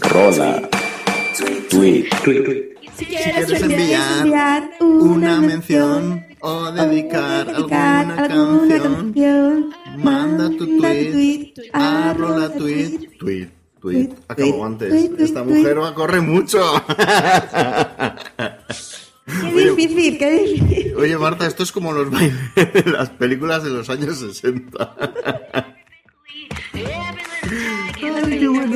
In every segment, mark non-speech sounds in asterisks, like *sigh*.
Rola. Tweet. Tweet. Si quieres enviar una mención o dedicar alguna canción, manda tu tweet a Rola Tweet. Tweet, tweet. Acabo antes. Esta mujer va a correr mucho. Qué difícil, qué difícil. Oye, Marta, esto es como los *laughs* bailes de las películas de los años 60.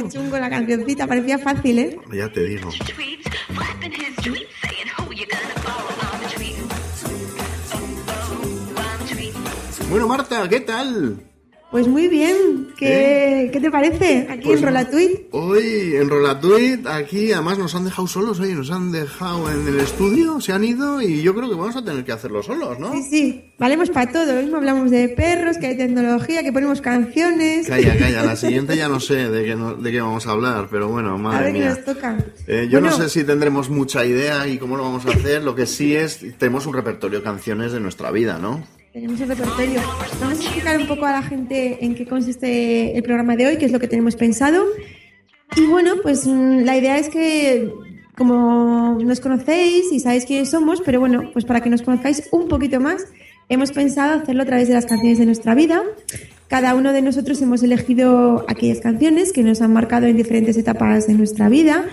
Qué chungo la cancioncita, parecía fácil, ¿eh? Ya te digo. Bueno, Marta, ¿qué tal? Pues muy bien. ¿Qué, ¿qué te parece aquí Pues en Rolatweet? Hoy en Rolatuit, aquí además nos han dejado solos, oye, nos han dejado en el estudio, se han ido y yo creo que vamos a tener que hacerlo solos, ¿no? Sí, sí, valemos para todo. Lo mismo hablamos de perros, que hay tecnología, que ponemos canciones. Calla, calla, la *laughs* siguiente ya no sé de qué, no- de qué vamos a hablar, pero bueno, A madre ver qué nos toca. Eh, yo no sé si tendremos mucha idea y cómo lo vamos a hacer, lo que sí es, tenemos un repertorio de canciones de nuestra vida, ¿no? Tenemos el repertorio. Vamos a explicar un poco a la gente en qué consiste el programa de hoy, qué es lo que tenemos pensado. Y bueno, pues mm, la idea es que, como nos conocéis y sabéis quiénes somos, pero bueno, pues para que nos conozcáis un poquito más, hemos pensado hacerlo a través de las canciones de nuestra vida. Cada uno de nosotros hemos elegido aquellas canciones que nos han marcado en diferentes etapas de nuestra vida,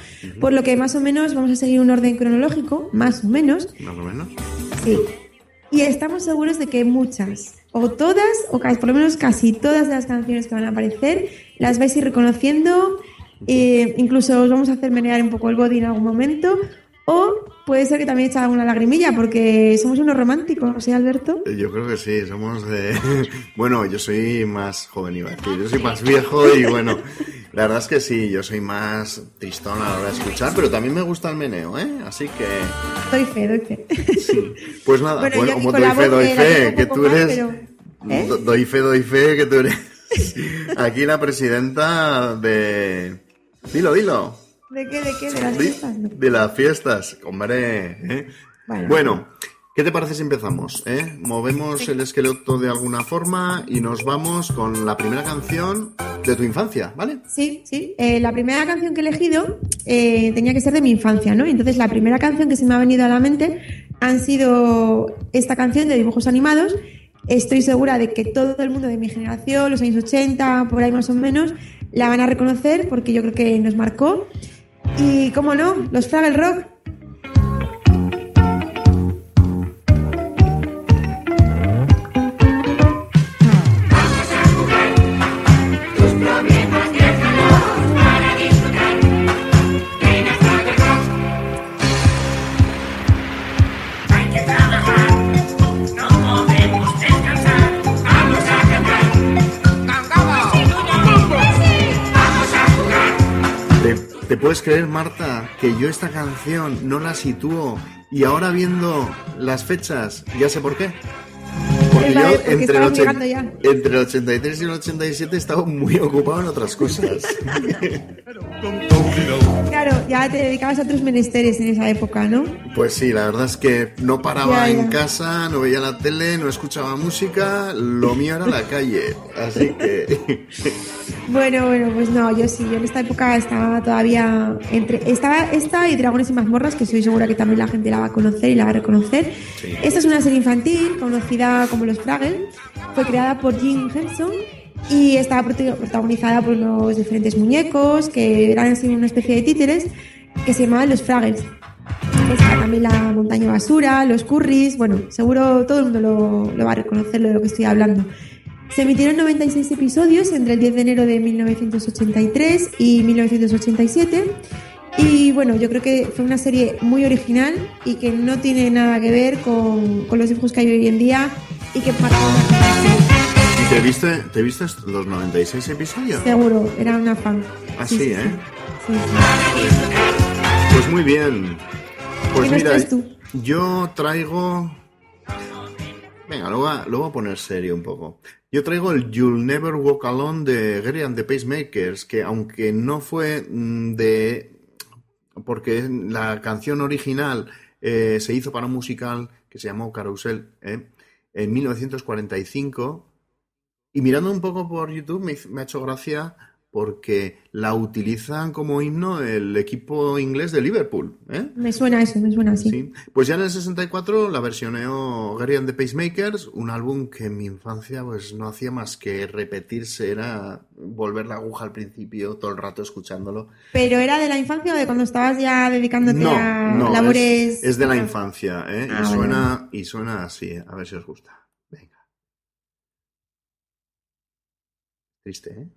por lo que más o menos vamos a seguir un orden cronológico, más o menos, Más o menos. Sí. Y estamos seguros de que muchas, o todas, o casi, por lo menos casi todas de las canciones que van a aparecer, las vais a ir reconociendo. eh, incluso os vamos a hacer menear un poco el body en algún momento. O puede ser que también echad alguna lagrimilla, porque somos unos románticos, ¿sí, Alberto? Eh, Yo creo que sí, somos de... *laughs* Bueno, yo soy más joven, iba a decir. Yo soy más viejo y bueno, la verdad es que sí, yo soy más tristón a la hora de escuchar, pero también me gusta el meneo, ¿eh? Así que... Doy fe, doy fe. Sí. Pues nada, Bueno, como con doy fe, doy fe, que tú eres... pero- ¿eh? Do- Doy fe, doy fe, que tú eres... *laughs* Aquí la presidenta de... Dilo, dilo. ¿De qué? ¿De qué? ¿De las De, fiestas? No. de las fiestas, hombre. ¿eh? Bueno. Bueno, ¿qué te parece si empezamos? eh? Movemos el esqueleto de alguna forma y nos vamos con la primera canción de tu infancia, ¿vale? Sí, sí. Eh, la primera canción que he elegido eh, tenía que ser de mi infancia, ¿no? Entonces la primera canción que se me ha venido a la mente han sido esta canción de dibujos animados. Estoy segura de que todo el mundo de mi generación, los años 80, por ahí más o menos, la van a reconocer porque yo creo que nos marcó. Y, cómo no, los Fraggle Rock. Creer, Marta, que yo esta canción no la sitúo y ahora viendo las fechas, ya sé por qué? Porque yo entre, el entre el 83 y el 87 he estado muy ocupado en otras cosas. *laughs* Claro, ya te dedicabas a otros menesteres en esa época, ¿no? Pues sí, la verdad es que no paraba Ya, ya. en casa, no veía la tele, no escuchaba música, lo mío era la calle. Así que... *laughs* Bueno, bueno, pues no, yo sí, yo en esta época estaba todavía entre estaba esta y Dragones y mazmorras, que estoy segura que también la gente la va a conocer y la va a reconocer. Esta es una serie infantil conocida como Los Fraggles, fue creada por Jim Henson y estaba prota- protagonizada por unos diferentes muñecos que eran así una especie de títeres que se llamaban Los Fraggles. Está también la montaña basura, los curris, bueno, seguro todo el mundo lo, lo va a reconocer de lo que estoy hablando. Se emitieron 96 episodios entre el 10 de enero de 1983 y 1987. Y bueno, yo creo que fue una serie muy original y que no tiene nada que ver con, con los dibujos que hay hoy en día y que una ¿Y te viste, te viste los 96 episodios? Seguro, era una fan. ¿eh? sí, sí. Pues muy bien. Pues ¿Qué nos mira, tú? yo traigo... Venga, lo voy, a, lo voy a poner serio un poco. Yo traigo el You'll Never Walk Alone de Gary and the Pacemakers, que aunque no fue mm, de... porque la canción original eh, se hizo para un musical que se llamó Carousel ¿eh? En 1945, y mirando un poco por YouTube me, me ha hecho gracia porque la utilizan como himno el equipo inglés de Liverpool. ¿eh? Me suena eso, me suena así. Sí. Pues ya en el 64 la versioneó Gary and the Pacemakers, un álbum que en mi infancia pues no hacía más que repetirse, era volver la aguja al principio todo el rato escuchándolo. ¿Pero era de la infancia o de cuando estabas ya dedicándote No, a no, labores? es, es de la infancia, ¿eh? Ah, y, suena, y suena así, a ver si os gusta. Venga. Triste, ¿eh?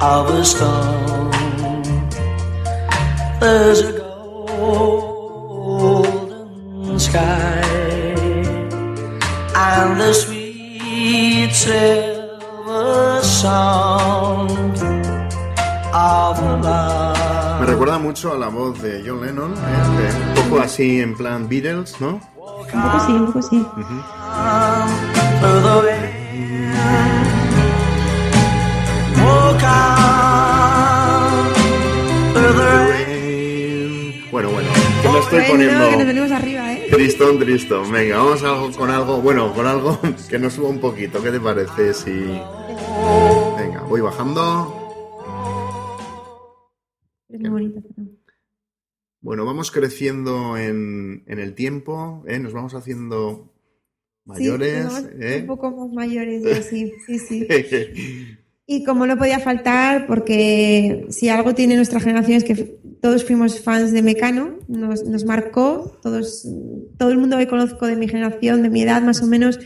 of a storm, there's a golden sky and the sweet silver sound of the Me recuerda mucho a la voz de John Lennon, ¿eh? un poco así en plan Beatles, ¿no? Un poco sí, un poco sí. Estoy poniendo que nos venimos arriba, ¿eh? tristón, tristón. Venga, vamos algo, con algo, bueno, con algo *laughs* que nos suba un poquito. ¿Qué te parece si... Venga, voy bajando. Es muy bonita. Bueno, vamos creciendo en, en el tiempo, ¿eh? Nos vamos haciendo mayores, Sí, vamos ¿eh? Un poco más mayores, ya, sí, sí, sí. *laughs* Y como no podía faltar, porque si algo tiene nuestra generación es que todos fuimos fans de Mecano, nos, marcó, todos, todo el mundo que conozco de mi generación, de mi edad más o menos,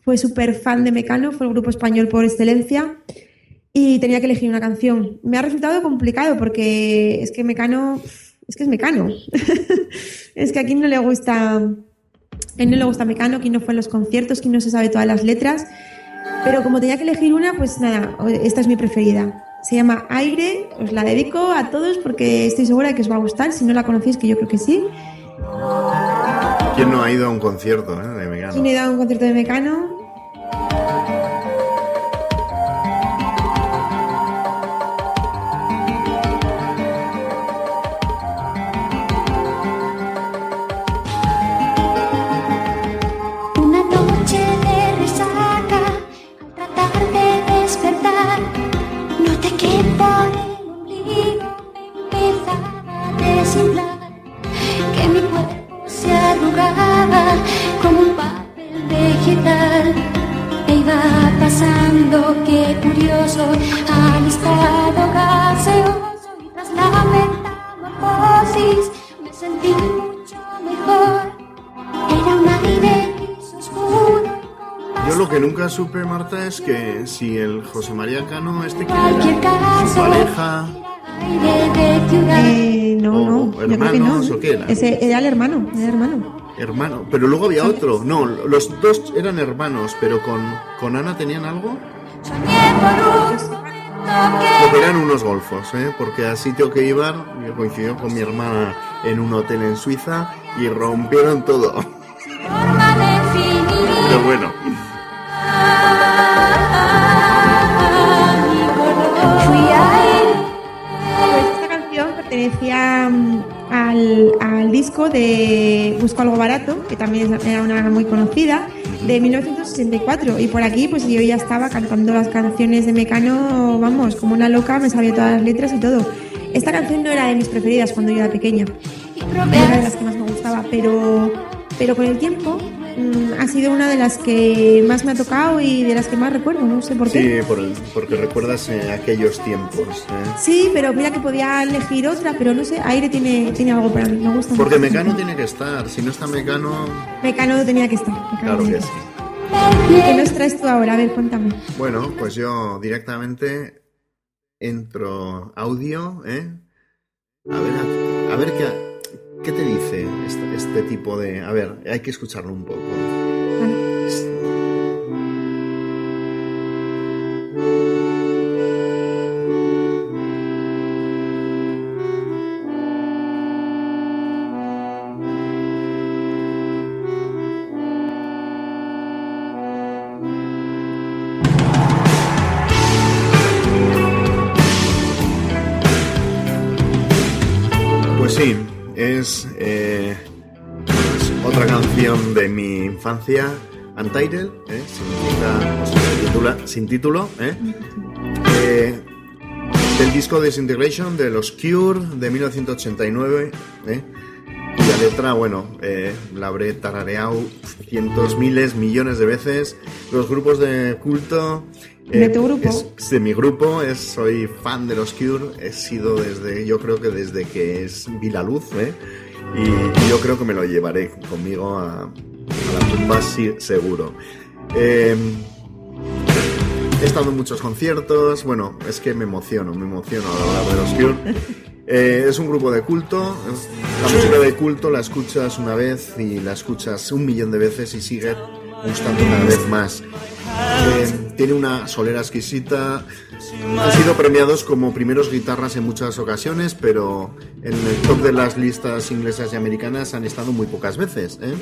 fue súper fan de Mecano, fue el grupo español por excelencia, y tenía que elegir una canción. Me ha resultado complicado porque es que Mecano, es que es Mecano. *laughs* es que a quien no le gusta, a quien no le gusta Mecano, quien no fue en los conciertos, quien no se sabe todas las letras. Pero como tenía que elegir una, pues nada, esta es mi preferida. Se llama Aire, os la dedico a todos porque estoy segura de que os va a gustar. Si no la conocéis, que yo creo que sí. ¿Quién no ha ido a un concierto eh, de Mecano? ¿Quién he dado un concierto de Mecano? que mi cuerpo se arrugaba como un papel vegetal. E iba pasando, qué curioso, al estado gaseoso y tras la metamorfosis me sentí mucho mejor. Era un aire gris. Yo lo que nunca supe, Marta, es que si el José María Cano, este que era su pareja no, O no, yo creo que no. hermanos, ¿o qué era? Ese era el hermano, era el hermano. hermano, pero luego había otro. No, los dos eran hermanos, pero con, con Ana tenían algo. Porque eran unos golfos, ¿eh? porque al sitio que iban, yo coincidió con mi hermana en un hotel en Suiza y rompieron todo. Pero bueno, pertenecía mm, al, al disco de Busco algo barato, que también era una muy conocida, de 1964. Y por aquí, pues yo ya estaba cantando las canciones de Mecano, vamos, como una loca, me sabía todas las letras y todo. Esta canción no era de mis preferidas cuando yo era pequeña, era de las que más me gustaba, pero, pero con el tiempo ha sido una de las que más me ha tocado y de las que más recuerdo, no sé por qué. sí, por el- porque recuerdas eh, aquellos tiempos. ¿eh? Sí, pero mira que podía elegir otra, pero no sé, Aire tiene, tiene algo para mí, me gusta Porque mucho. Mecano tiene que estar, si no está Mecano, Mecano tenía que estar. Mecano claro que sí. ¿Qué nos traes tú ahora? A ver, cuéntame. Bueno, pues yo directamente entro audio, ¿eh? A ver, a, a ver qué, qué te dice este, este tipo de... A ver, hay que escucharlo un poco. Infancia, Untitled, ¿eh? se titula Sin título, ¿eh? Eh, del disco Disintegration de los Cure de 1989, ¿eh? cuya letra, bueno, eh, la habré tarareado cientos, miles, millones de veces. Los grupos de culto. eh, ¿De tu grupo? es de mi grupo, es, soy fan de los Cure, he sido desde, yo creo que desde que es, vi la luz, y, y yo creo que me lo llevaré conmigo a, a la tumba, sí, seguro. Eh, He estado en muchos conciertos, bueno, es que me emociono, me emociono al hablar de los Cure. *laughs* Eh, es un grupo de culto, la música de culto la escuchas una vez y la escuchas un millón de veces y sigue gustando cada vez más. Eh, tiene una solera exquisita, han sido premiados como primeros guitarras en muchas ocasiones, pero en el top de las listas inglesas y americanas han estado muy pocas veces. ¿eh?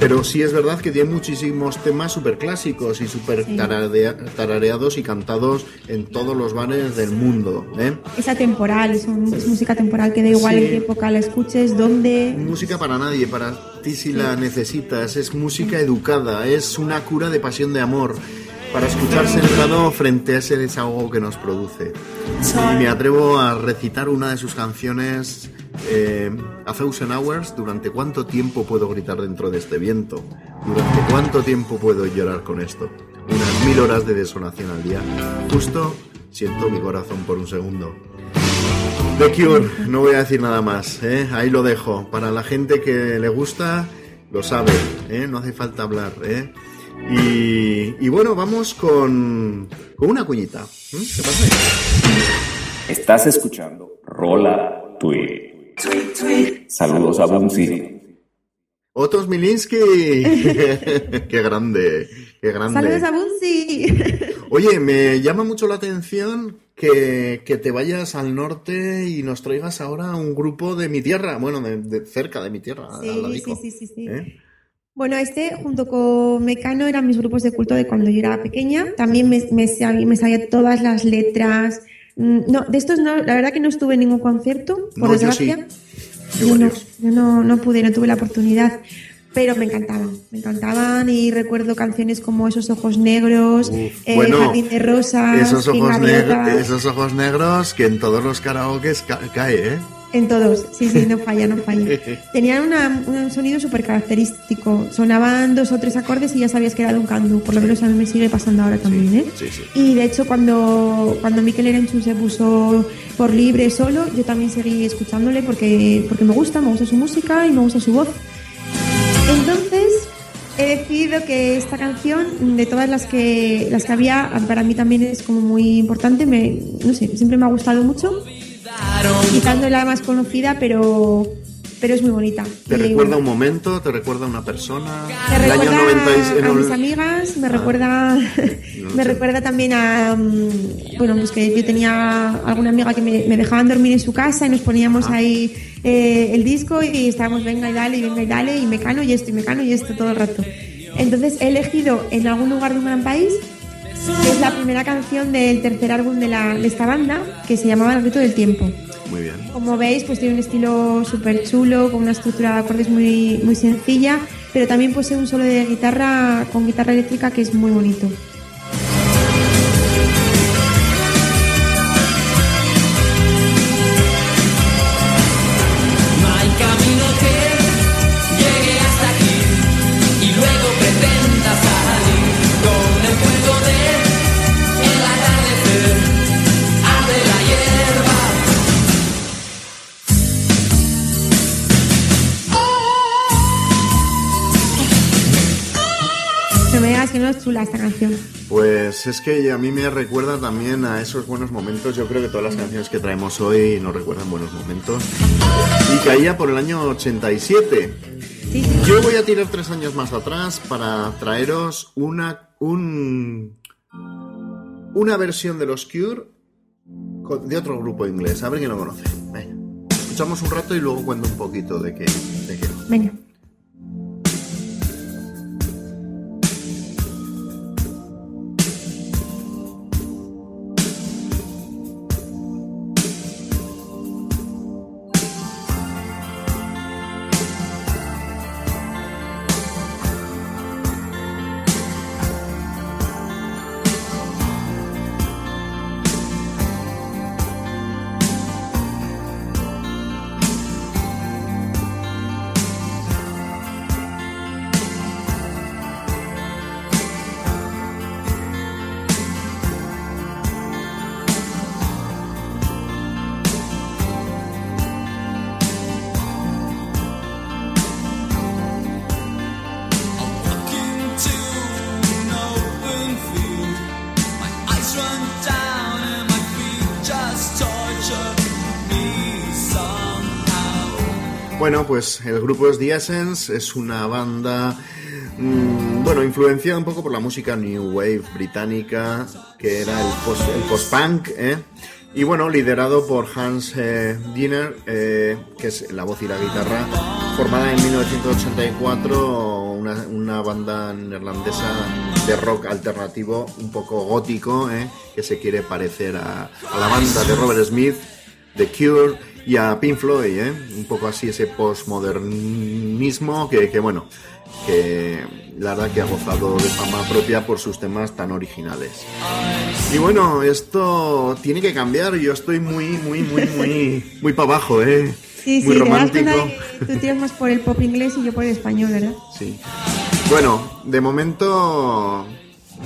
Pero sí es verdad que tiene muchísimos temas súper clásicos y súper tararea- tarareados y cantados en todos los bares del mundo. ¿eh? Es atemporal, es, un- es música temporal que da igual Sí. en qué época la escuches, dónde. Música para nadie, para ti si la necesitas, es música educada, es una cura de pasión de amor, para escuchar sentado frente a ese desahogo que nos produce. Y me atrevo a recitar una de sus canciones, eh, A Thousand Hours, ¿durante cuánto tiempo puedo gritar dentro de este viento? ¿Durante cuánto tiempo puedo llorar con esto? Unas mil horas de desolación al día. Justo siento mi corazón por un segundo. The Cure, no voy a decir nada más, ¿eh? ahí lo dejo. Para la gente que le gusta, lo sabe, ¿eh? no hace falta hablar. ¿eh? Y, y bueno, vamos con, con una cuñita. ¿eh? ¿Qué pasa? Estás escuchando Rola Tweet. Saludos a Bunzi. Otos Milinski. *laughs* qué grande, qué grande. ¡Saludos a Bunzi! Oye, me llama mucho la atención que, que te vayas al norte y nos traigas ahora un grupo de mi tierra, bueno, de, de cerca de mi tierra. sí, sí, sí, sí, sí. ¿eh? Bueno, este junto con Mecano eran mis grupos de culto de cuando yo era pequeña. También me, me, sabía, me sabía todas las letras. Mm, No, de estos no, la verdad que no estuve en ningún concierto, por No, yo sí. desgracia. Yo Yo, no, yo no, no pude, no tuve la oportunidad. Pero me encantaban, me encantaban y recuerdo canciones como Esos ojos negros, Uf, eh, bueno, Jardín de Rosas, Esos ojos, negros, esos ojos negros que en todos los karaokes ca- cae, ¿eh? En todos, *laughs* sí, sí, no falla, no falla. Tenían una- un sonido súper característico. Sonaban dos o tres acordes y ya sabías que era de un candu. Por lo menos a mí me sigue pasando ahora también, ¿eh? Sí, sí. Y de hecho, cuando, cuando Mikel Erenchu se puso por libre solo, yo también seguí escuchándole porque, porque me gusta, me gusta su música y me gusta su voz. Entonces, he decidido que esta canción, de todas las que, las que había, para mí también es como muy importante. Me, no sé, siempre me ha gustado mucho. Quizás no es la más conocida, pero, pero es muy bonita. ¿Te recuerda un momento? ¿Te recuerda una persona? Me año recuerda 90 y- en a el- mis amigas, me Ah. recuerda, *laughs* No *laughs* me sé. recuerda también a, mm, bueno, pues que yo tenía alguna amiga que me, me dejaban dormir en su casa y nos poníamos Ah. ahí eh, el disco y estábamos venga y dale, y venga y dale, y mecano y esto, y mecano y esto todo el rato. Entonces he elegido en algún lugar de un gran país, que es la primera canción del tercer álbum de, la, de esta banda, que se llamaba El grito del tiempo. Muy bien. Como veis, pues tiene un estilo súper chulo, con una estructura de acordes muy, muy sencilla, pero también posee un solo de guitarra con guitarra eléctrica que es muy bonito. Pues es que a mí me recuerda también a esos buenos momentos. Yo creo que todas las canciones que traemos hoy nos recuerdan buenos momentos. Y caía por el año 87. Sí, sí. Yo voy a tirar tres años más atrás para traeros una, un, una versión de los Cure de otro grupo inglés. A ver quién lo conoce. Venga. Escuchamos un rato y luego cuento un poquito de qué. De qué. Venga. Bueno, pues el grupo es The Essence, es una banda, mm, bueno, influenciada un poco por la música New Wave británica, que era el post- el post-punk, ¿eh? Y bueno, liderado por Hans eh, Diener, eh, que es la voz y la guitarra, formada en 1984, una, una banda neerlandesa de rock alternativo, un poco gótico, ¿eh? que se quiere parecer a la banda de Robert Smith, The Cure y a Pink Floyd, ¿eh? un poco así ese postmodernismo que, que, bueno, que la verdad que ha gozado de fama propia por sus temas tan originales. Y bueno, esto tiene que cambiar, yo estoy muy, muy, muy, muy, *laughs* muy para abajo, ¿eh? Sí, muy sí, romántico. que tú tiras más por el pop inglés y yo por el español, ¿verdad? Sí. Bueno, de momento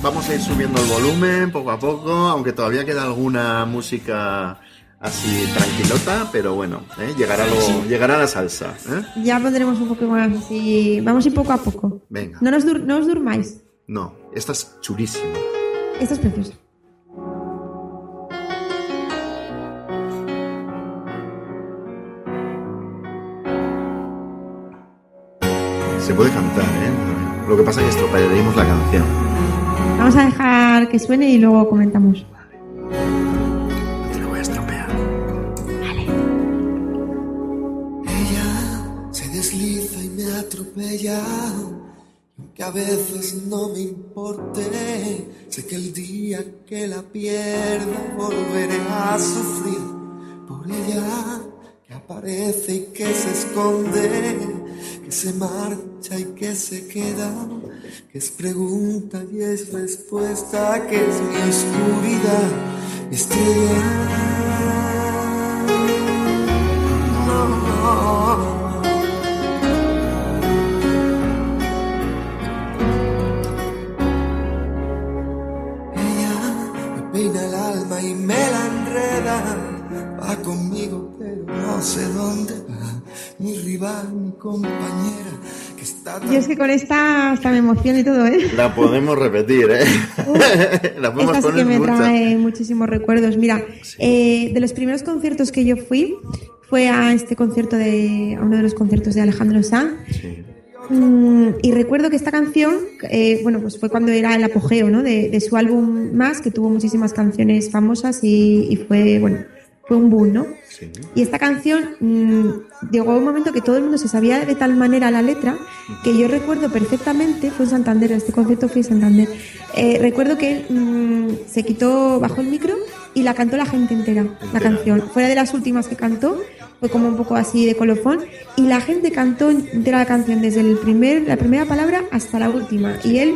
vamos a ir subiendo el volumen poco a poco, aunque todavía queda alguna música así tranquilota, pero bueno, ¿eh? llegará, lo, llegará la salsa. ¿eh? Ya pondremos un poco más así. Vamos a ir poco a poco. Venga. No, nos dur- no os durmáis. No, esta es chulísima. Esta es preciosa. Se puede cantar, ¿eh? Lo que pasa es que estropearíamos la canción. Vamos a dejar que suene y luego comentamos. Y aunque a veces no me importe, sé que el día que la pierda volveré a sufrir por ella. Que aparece y que se esconde, que se marcha y que se queda, que es pregunta y es respuesta, que es mi oscuridad, mi estrella. Va conmigo, pero no sé dónde va. Mi rival, mi compañera, que está Yo es que con esta hasta me emociono y todo, ¿eh? La podemos repetir, ¿eh? *laughs* La podemos Esta sí que me muchas. trae muchísimos recuerdos. Mira, eh, de los primeros conciertos que yo fui fue a este concierto de a uno de los conciertos de Alejandro Sanz. Sí. Mm, y recuerdo que esta canción, eh, bueno, pues fue cuando era el apogeo, ¿no? De, de su álbum Más, que tuvo muchísimas canciones famosas y, y fue, bueno, fue un boom, ¿no? Sí. Y esta canción mm, llegó un momento que todo el mundo se sabía de tal manera la letra que yo recuerdo perfectamente, fue en Santander, este concierto fue en Santander. eh, recuerdo que él mm, se quitó, bajó el micro y la cantó la gente entera, la canción. Fuera de las últimas que cantó, fue como un poco así de colofón y la gente cantó entera la canción desde el primer, la primera palabra hasta la última. Y él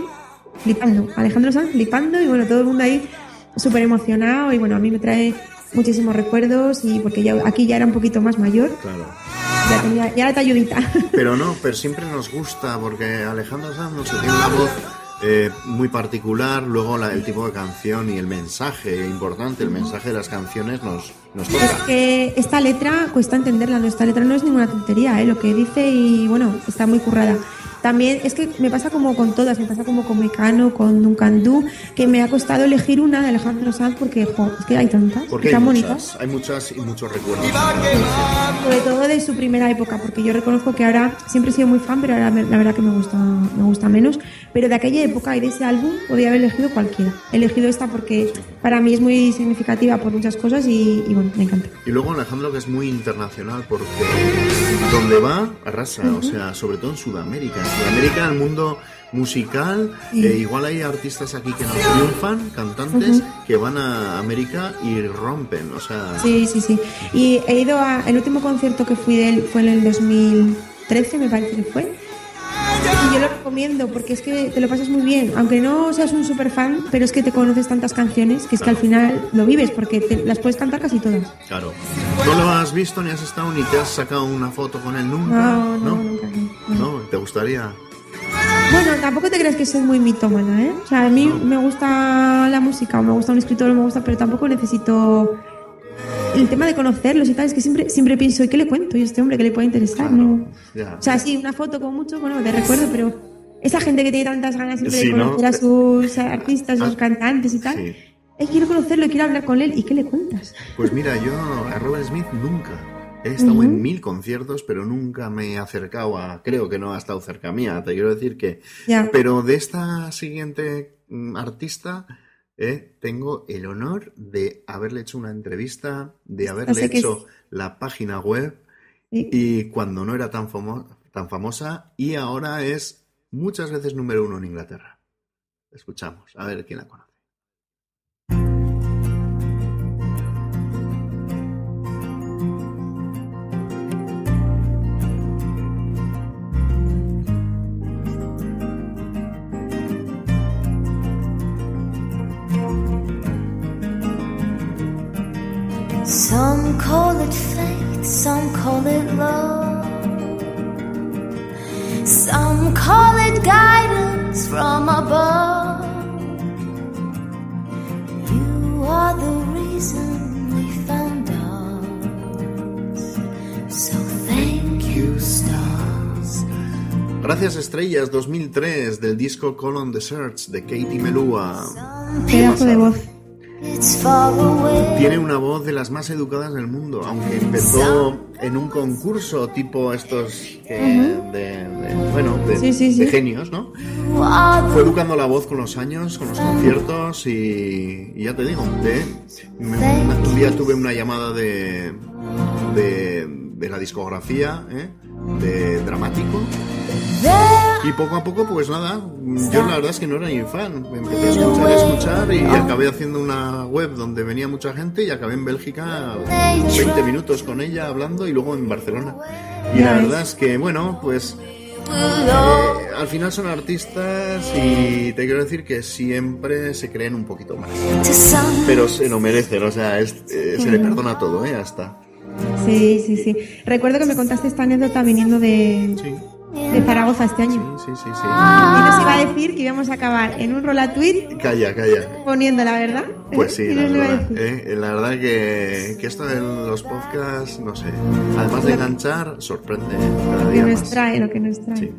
flipando, Alejandro Sanz flipando y bueno, todo el mundo ahí súper emocionado y bueno, a mí me trae muchísimos recuerdos y porque ya aquí ya era un poquito más mayor, Claro. ya tenía, ya era talludita. Pero *laughs* no, pero siempre nos gusta porque Alejandro Sanz no sé, tiene una voz eh, muy particular, luego la- el tipo de canción y el mensaje importante, el mensaje de las canciones nos, nos Es toca. que esta letra cuesta entenderla, no, esta letra no es ninguna tontería, ¿eh? lo que dice y bueno, está muy currada. También es que me pasa como con todas, me pasa como con Mecano, con Duncan Du, que me ha costado elegir una de Alejandro Sanz porque, jo, es que hay tantas, Porque hay tan muchas, bonitas. hay muchas y muchos recuerdos. De su primera época, porque yo reconozco que ahora siempre he sido muy fan, pero ahora la verdad que me gusta, me gusta menos. Pero de aquella época y de ese álbum podía haber elegido cualquiera. He elegido esta porque para mí es muy significativa por muchas cosas y, y bueno, me encanta. Y luego Alejandro que es muy internacional porque donde va arrasa, o sea, sobre todo en Sudamérica. En Sudamérica, el mundo musical, Sí. eh, igual hay artistas aquí que no triunfan, cantantes, que van a América y rompen, o sea... Sí, sí, sí. Y he ido a. El último concierto que fui de él fue en el 2013, me parece que fue. Y yo lo recomiendo porque es que te lo pasas muy bien. Aunque no seas un super fan, pero es que te conoces tantas canciones que es que al final lo vives porque te- las puedes cantar casi todas. Claro. ¿No lo has visto ni has estado ni te has sacado una foto con él nunca? No, no, nunca. no, no. ¿No? ¿Te gustaría? Bueno, tampoco te creas que soy muy mitómana, ¿eh? O sea, a mí me gusta la música, o me gusta un escritor, o me gusta, pero tampoco necesito el tema de conocerlos y tal. Es que siempre, siempre pienso, ¿y qué le cuento? ¿Y a este hombre qué le puede interesar? No. Ya. O sea, sí, una foto con mucho, bueno, de recuerdo, pero esa gente que tiene tantas ganas siempre Sí, de ¿no? conocer a sus artistas, a sus Ah, cantantes y tal. sí. Eh, quiero conocerlo, quiero hablar con él. ¿Y qué le cuentas? Pues mira, yo a Robert Smith nunca. He estado en mil conciertos, pero nunca me he acercado a. Creo que no ha estado cerca mía, te quiero decir que. Pero de esta siguiente mm, artista, eh, tengo el honor de haberle hecho una entrevista, de haberle hecho la página web Sí. y cuando no era tan, famo- tan famosa, y ahora es muchas veces número uno en Inglaterra. Escuchamos, a ver quién la conoce. Some call it fate, some call it love. Some call it guidance from above. You are the reason we found us. So thank you, stars. Gracias Estrellas 2003 del disco Call on the Search de Katie Melua. Pedazo de voz. Tiene una voz de las más educadas del mundo, aunque empezó en un concurso tipo estos que- de, de- bueno, de, Sí, sí, sí. de genios, ¿no? Fue educando la voz con los años, con los conciertos y, y ya te digo, me- un día tuve una llamada de, de, de la discografía, ¿eh? de dramático, y poco a poco, pues nada, yo la verdad es que no era ni fan. Me empecé a escuchar y a escuchar y acabé haciendo una web donde venía mucha gente y acabé en Bélgica 20 minutos con ella hablando y luego en Barcelona. Y la verdad es que, bueno, pues eh, al final son artistas y te quiero decir que siempre se creen un poquito más. Pero se lo merecen, o sea, es- eh, se le perdona todo, ¿eh? Hasta. Sí, sí, sí. Recuerdo que me contaste esta anécdota viniendo de, Sí. De Zaragoza este año. Sí, sí, sí. Y nos iba a decir que íbamos a acabar en un rola tweet Calla, calla. poniendo la verdad. Pues sí, *laughs* ¿Qué la verdad. ¿eh? La verdad que, que esto de los podcasts, no sé, además de enganchar, sorprende cada Lo que nos más. trae, lo que nos trae. Sí.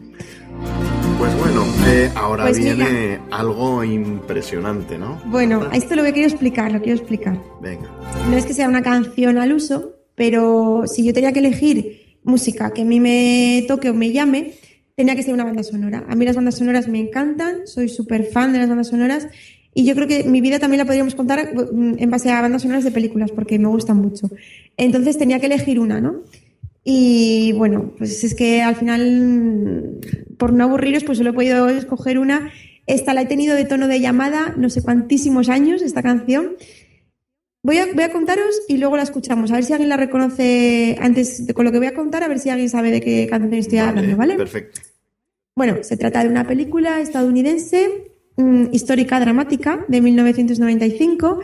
Pues bueno, eh, ahora Pues viene algo impresionante, ¿no? Bueno, a esto lo que quiero explicar, lo quiero explicar. Venga. No es que sea una canción al uso, pero si yo tenía que elegir música que a mí me toque o me llame, tenía que ser una banda sonora. A mí las bandas sonoras me encantan, soy súper fan de las bandas sonoras y yo creo que mi vida también la podríamos contar mm, en base a bandas sonoras de películas porque me gustan mucho. Entonces tenía que elegir una, ¿no? Y bueno, pues es que al final, mm, por no aburriros, pues solo he podido escoger una. Esta la he tenido de tono de llamada no sé cuantísimos años, esta canción. Voy a, voy a contaros y luego la escuchamos. A ver si alguien la reconoce antes de con lo que voy a contar, a ver si alguien sabe de qué canción estoy hablando, ¿vale? Perfecto. Bueno, se trata de una película estadounidense, mm, histórica dramática, de 1995,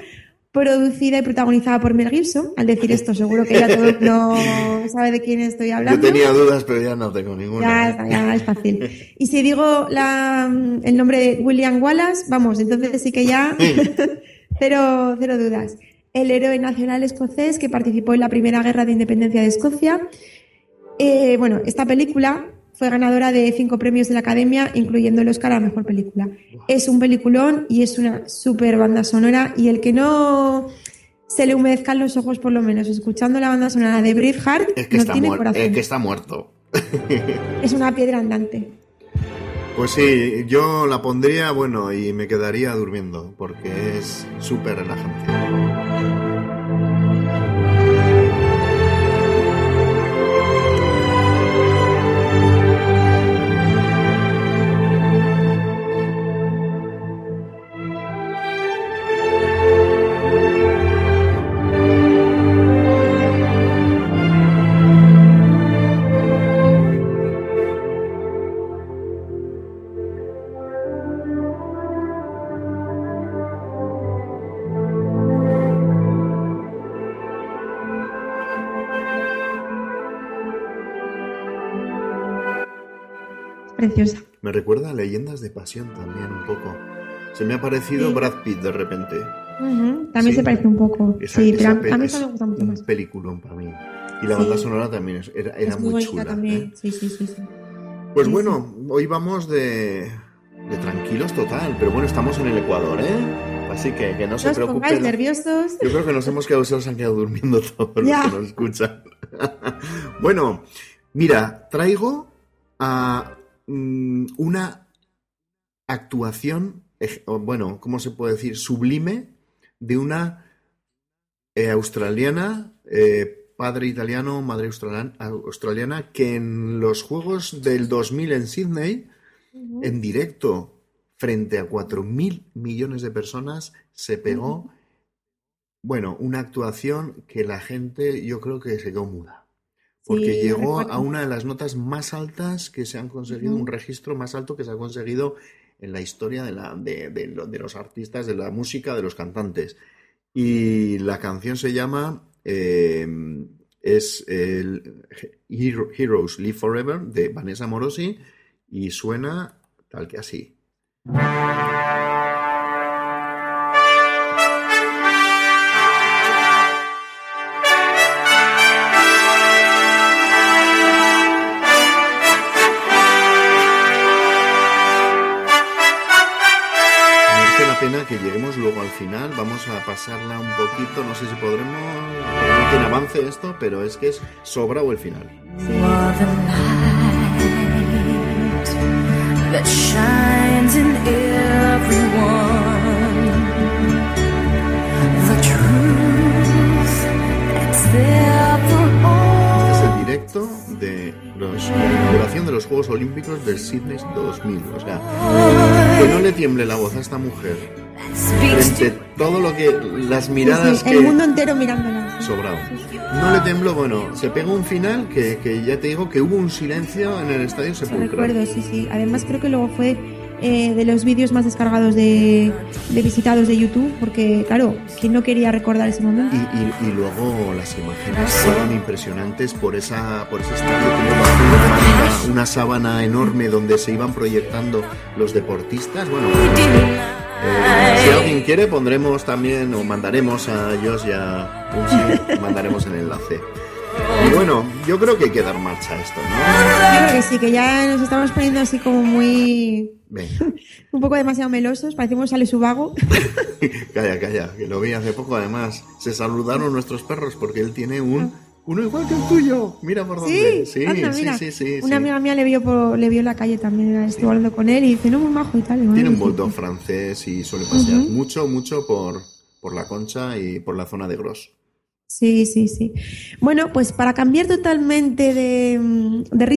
producida y protagonizada por Mel Gibson. Al decir esto, seguro que ya todo el mundo *laughs* sabe de quién estoy Yo hablando. tenía dudas, pero ya no tengo ninguna. Ya, ya es fácil. Y si digo la, el nombre de William Wallace, vamos, entonces sí que ya *laughs* cero, cero dudas. El héroe nacional escocés que participó en la primera guerra de independencia de Escocia. Eh, bueno, esta película fue ganadora de cinco premios de la Academia, incluyendo el Oscar a Mejor Película. Es un peliculón y es una super banda sonora y el que no se le humedezcan los ojos por lo menos escuchando la banda sonora de Braveheart Es que, no tiene corazón. es que está muerto. *laughs* Es una piedra andante. Pues sí, yo la pondría, bueno, y me quedaría durmiendo, porque es súper relajante. Preciosa. Me recuerda a Leyendas de Pasión también un poco. Se me ha parecido Sí. Brad Pitt de repente. También Sí. se parece un poco. Esa- sí, esa pero a- mí me gusta mucho un más. peliculón para mí. Y la Sí. banda sonora también era, muy, bonita chula. también. ¿eh? Sí, sí, sí. Pues bueno, hoy vamos de, de tranquilos total, pero bueno, estamos en el Ecuador, ¿eh? Así que que no se No pongáis preocupen. nerviosos. Yo creo que nos hemos quedado, se nos han quedado durmiendo *laughs* todos los que nos escuchan. *laughs* bueno, mira, traigo a mm, una actuación, bueno, ¿cómo se puede decir? Sublime de una eh, australiana, eh, padre italiano, madre australiana, australiana, que en los Juegos del 2000 en Sydney, en directo, frente a 4.000 millones de personas, se pegó, bueno, una actuación que la gente yo creo que se quedó muda. Porque Sí, llegó a una de las notas más altas que se han conseguido, un registro más alto que se ha conseguido en la historia de, la, de, de lo- de los artistas, de la música, de los cantantes. Y la canción se llama, eh, es el Hero- Heroes Live Forever de Vanessa Morosi y suena tal que así. Que lleguemos luego al final. Vamos a pasarla un poquito. No sé si podremos. No tiene avance esto, pero es que es sobrado el final. Este es el directo de los, la inauguración de los Juegos Olímpicos del Sydney 2000. O sea, que no le tiemble la voz a esta mujer frente a todo lo que. las Sí, miradas sí, que. El mundo entero mirándola. Sobrado. No le tembló, bueno, se pegó un final que, que ya te digo que hubo un silencio en el estadio Sí, sepulcral. recuerdo, sí, sí. Además creo que luego fue eh, de los vídeos más descargados de, de visitados de YouTube, porque claro, ¿quién no quería recordar ese momento? Y, y- y luego las imágenes fueron impresionantes por esa por ese estadio que una, una sábana enorme donde se iban proyectando los deportistas. Bueno, eh, si alguien quiere pondremos también o mandaremos a Josh y a Unsi, mandaremos el enlace. *laughs* Y bueno, yo creo que hay que dar marcha a esto, ¿no? Yo creo que sí, que ya nos estamos poniendo así como muy... Venga, *laughs* un poco demasiado melosos, parecemos sale su vago. *laughs* calla, calla, que lo vi hace poco además. Se saludaron nuestros perros porque él tiene un uno igual que el tuyo. Mira por dónde. Sí, Sí, anda, sí, mira. sí, sí, Una amiga mía le vio por, le vio en la calle también, estuvo hablando con él y dice, no, muy majo y tal. y bueno, Tiene un bulldog francés y suele pasear mucho, mucho por, por la concha y por la zona de Gros. Sí, sí, sí. Bueno, pues para cambiar totalmente de, mm, de ritmo,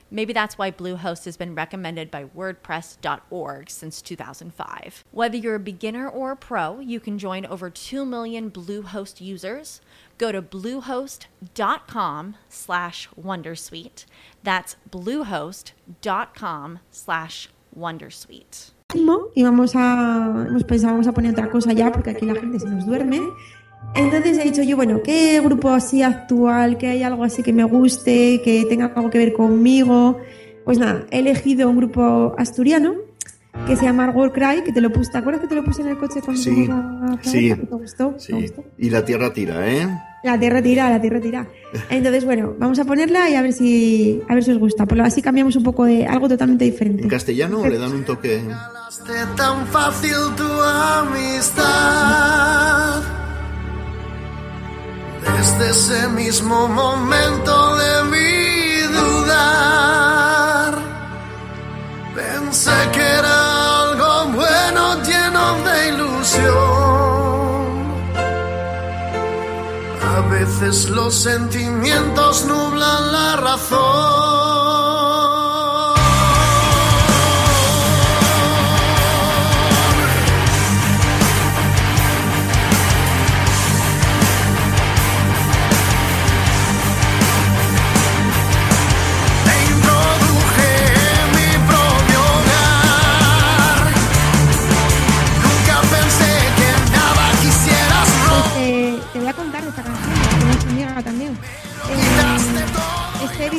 Maybe that's why Bluehost has been recommended by WordPress.org since 2005. Whether you're a beginner or a pro, you can join over 2 million Bluehost users. Go to bluehost.com slash wondersuite. That's bluehost.com slash wondersuite. y vamos a, hemos pensado, vamos a poner otra cosa ya, porque aquí la gente se nos duerme. Entonces he dicho yo, bueno, ¿qué grupo así actual, que hay algo así que me guste, que tenga algo que ver conmigo? Pues nada, he elegido un grupo asturiano que se llama World Cry, que te lo puse, ¿te acuerdas que te lo puse en el coche cuando Sí, fuimos a sí, ¿Te gustó? ¿Te sí. gustó? Y la tierra tira, ¿eh? La tierra tira, la tierra tira. Entonces, bueno, vamos a ponerla y a ver si, a ver si os gusta. Por lo así cambiamos un poco de algo totalmente diferente. ¿En castellano le dan un toque? Regalaste tan fácil tu amistad. Desde ese mismo momento debí dudar. Pensé que era algo bueno, lleno de ilusión. A veces los sentimientos nublan la razón.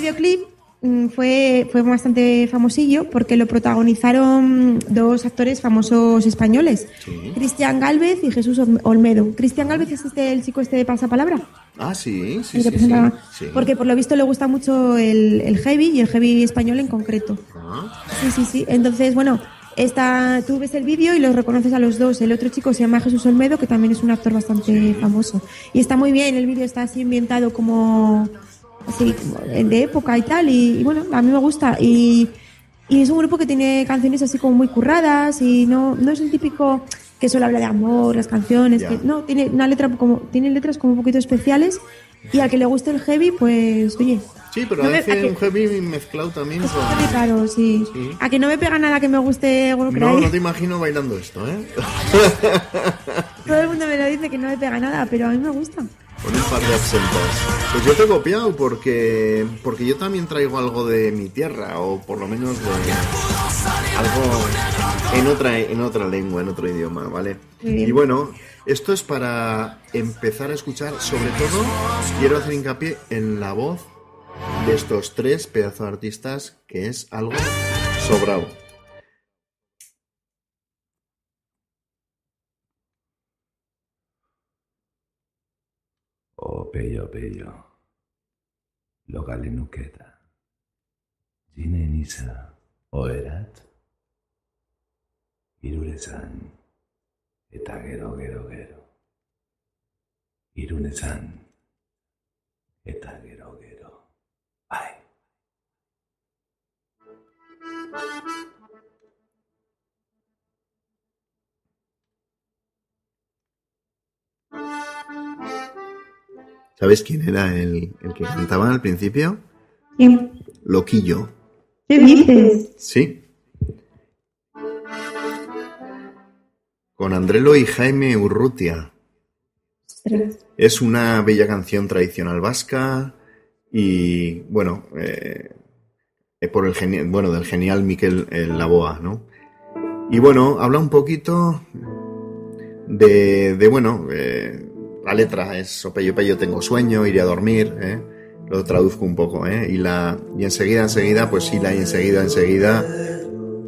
Videoclip mm, fue, fue bastante famosillo porque lo protagonizaron dos actores famosos españoles, Cristian Galvez y Jesús Olm- Olmedo. Cristian Galvez es este, el chico este de pasapalabra. Ah, sí, sí, sí, sí, sí. Porque por lo visto le gusta mucho el, el heavy y el heavy español en concreto. Ah, Sí, sí, sí. Entonces, bueno, esta, tú ves el vídeo y los reconoces a los dos. El otro chico se llama Jesús Olmedo, que también es un actor bastante famoso. Y está muy bien, el vídeo está así ambientado como así de época y tal. Y, y bueno, a mí me gusta. Y, y es un grupo que tiene canciones así como muy curradas y no, no es el típico que solo habla de amor, las canciones. Que, no, tiene una letra como, tiene letras como un poquito especiales. Y al que le guste el heavy, pues, oye. Sí, pero no a que- un heavy mezclado también es con... muy raro, sí. Sí. A que no me pega nada que me guste No, no te imagino bailando esto, ¿eh? *laughs* Todo el mundo me lo dice que no me pega nada, pero a mí me gusta. Con un par de absentas. Pues yo te he copiado porque, porque yo también traigo algo de mi tierra, o por lo menos de, algo en otra, en otra lengua, en otro idioma, ¿vale? Y bueno, esto es para empezar a escuchar, sobre todo, quiero hacer hincapié en la voz de estos tres pedazos de artistas, que es algo sobrado. bello bello logalenuketa jinen iza oerat. Irurezan eta gero gero gero. Irunezan eta gero gero. Bai Thank you. ¿Sabes quién era el, el que cantaba al principio? ¿Quién? Loquillo. ¿Qué dices? Sí. Con Andrelo y Jaime Urrutia. Es una bella canción tradicional vasca y, bueno, eh, por el geni- bueno, del genial Miquel eh, Laboa, ¿no? Y bueno, habla un poquito de, de bueno, eh, la letra es Opello Pello tengo sueño, iré a dormir, ¿eh? Lo traduzco un poco, ¿eh? Y, la, y enseguida, enseguida, pues sí, la y enseguida, enseguida,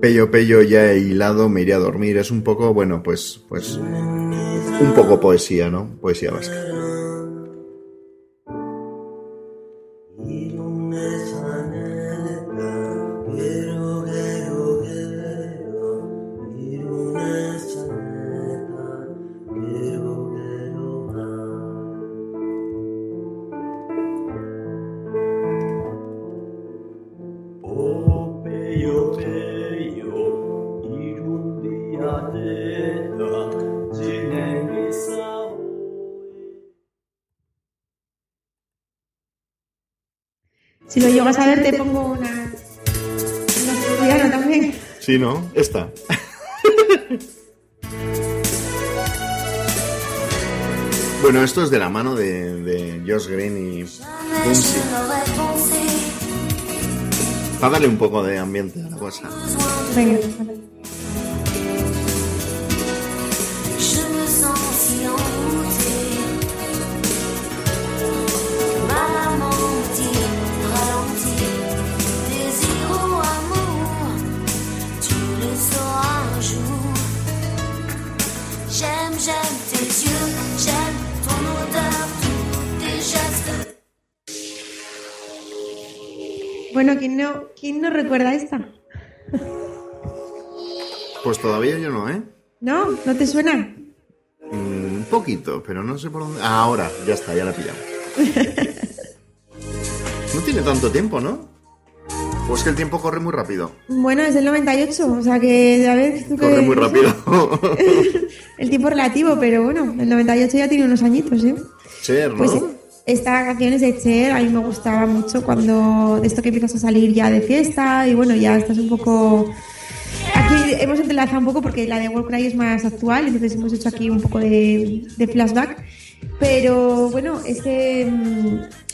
Pello Pello ya he hilado, me iré a dormir. Es un poco, bueno, pues, pues, un poco poesía, ¿no? Poesía vasca. Lo llegas a ver, te pongo una. Una también. Sí, ¿no? Esta. *laughs* bueno, esto es de la mano de, de Josh Green y Bumsy. Para darle un poco de ambiente a la cosa. Venga. ¿Quién no, ¿quién no recuerda esta? Pues todavía yo no, ¿eh? ¿No? ¿No te suena? Mm, Un poquito, pero no sé por dónde. Ah, ahora, ya está, ya la pillamos. *laughs* No tiene tanto tiempo, ¿no? Pues que el tiempo corre muy rápido. Bueno, es del 98, o sea que, a ver, tú que- Corre muy rápido. *laughs* El tiempo relativo, pero bueno, el 98 ya tiene unos añitos, ¿eh? Cher, ¿no? Pues esta canción es de Cher, a mí me gustaba mucho cuando esto que empiezas a salir ya de fiesta y bueno, ya estás un poco... Aquí hemos entrelazado un poco porque la de World Cry es más actual, entonces hemos hecho aquí un poco de, flashback. Pero bueno, este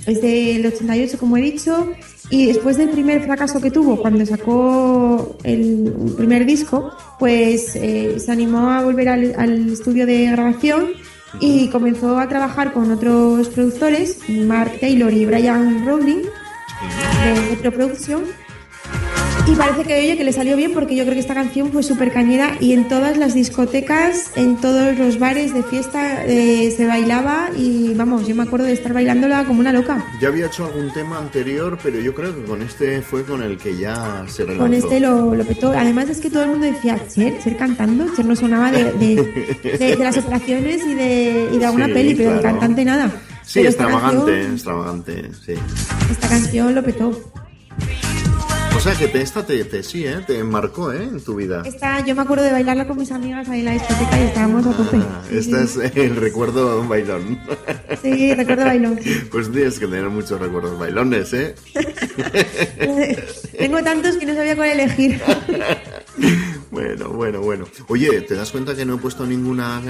es del 88, como he dicho, y después del primer fracaso que tuvo cuando sacó el primer disco, pues eh, se animó a volver al estudio de grabación y comenzó a trabajar con otros productores, Mark Taylor y Brian Rowling, de Metro Production. Y parece que oye que le salió bien porque yo creo que esta canción fue súper cañera y en todas las discotecas, en todos los bares de fiesta eh, se bailaba y vamos, yo me acuerdo de estar bailándola como una loca. Ya había hecho algún tema anterior, pero yo creo que con este fue con el que ya se relanzó. Con este lo, lo petó. Además es que todo el mundo decía, Cher, Cher cantando, Cher no sonaba de, de, de- de las operaciones y de, y de alguna Sí, peli, pero de claro. cantante nada. Sí, Pero extravagante, canción- extravagante, sí. Esta canción lo petó. O sea que te, esta te, te- sí, ¿eh? Te marcó, ¿eh? En tu vida. Esta, yo me acuerdo de bailarla con mis amigas ahí en la discoteca y estábamos a tope. Ah, este es el recuerdo de un bailón. Sí, recuerdo bailón. Pues tienes que tener muchos recuerdos bailones, ¿eh? *laughs* Tengo tantos que no sabía cuál elegir. *laughs* Bueno, bueno, bueno. Oye, ¿te das cuenta que no he puesto ninguna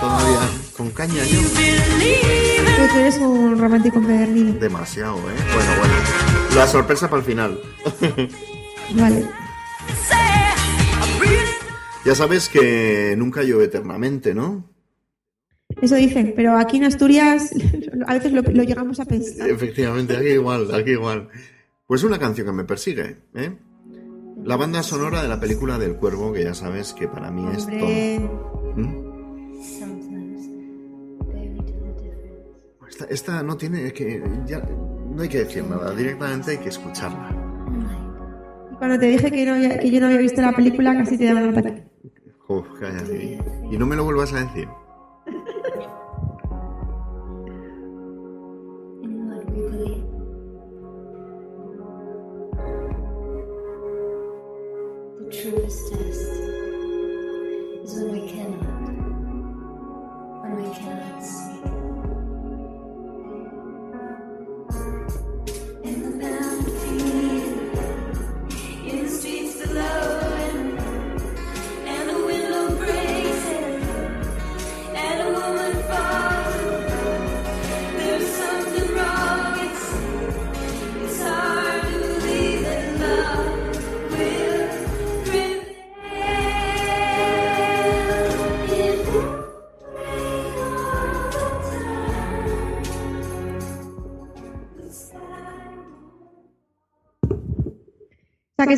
todavía con caña yo? Tú eres un romántico empedernido. Demasiado, ¿eh? Bueno, bueno. La sorpresa para el final. Vale. Ya sabes que nunca llueve eternamente, ¿no? Eso dicen, pero aquí en Asturias *laughs* a veces lo, lo llegamos a pensar. Efectivamente, aquí igual, aquí igual. Pues una canción que me persigue, ¿eh? La banda sonora de la película del cuervo, que ya sabes que para mí es todo. ¿Mm? Esta, esta no tiene es que ya no hay que decir nada, directamente hay que escucharla. y cuando te dije que, no había- que yo no había visto la película, casi te daban un ataque. Uf, cállate. Y no me lo vuelvas a decir. The truest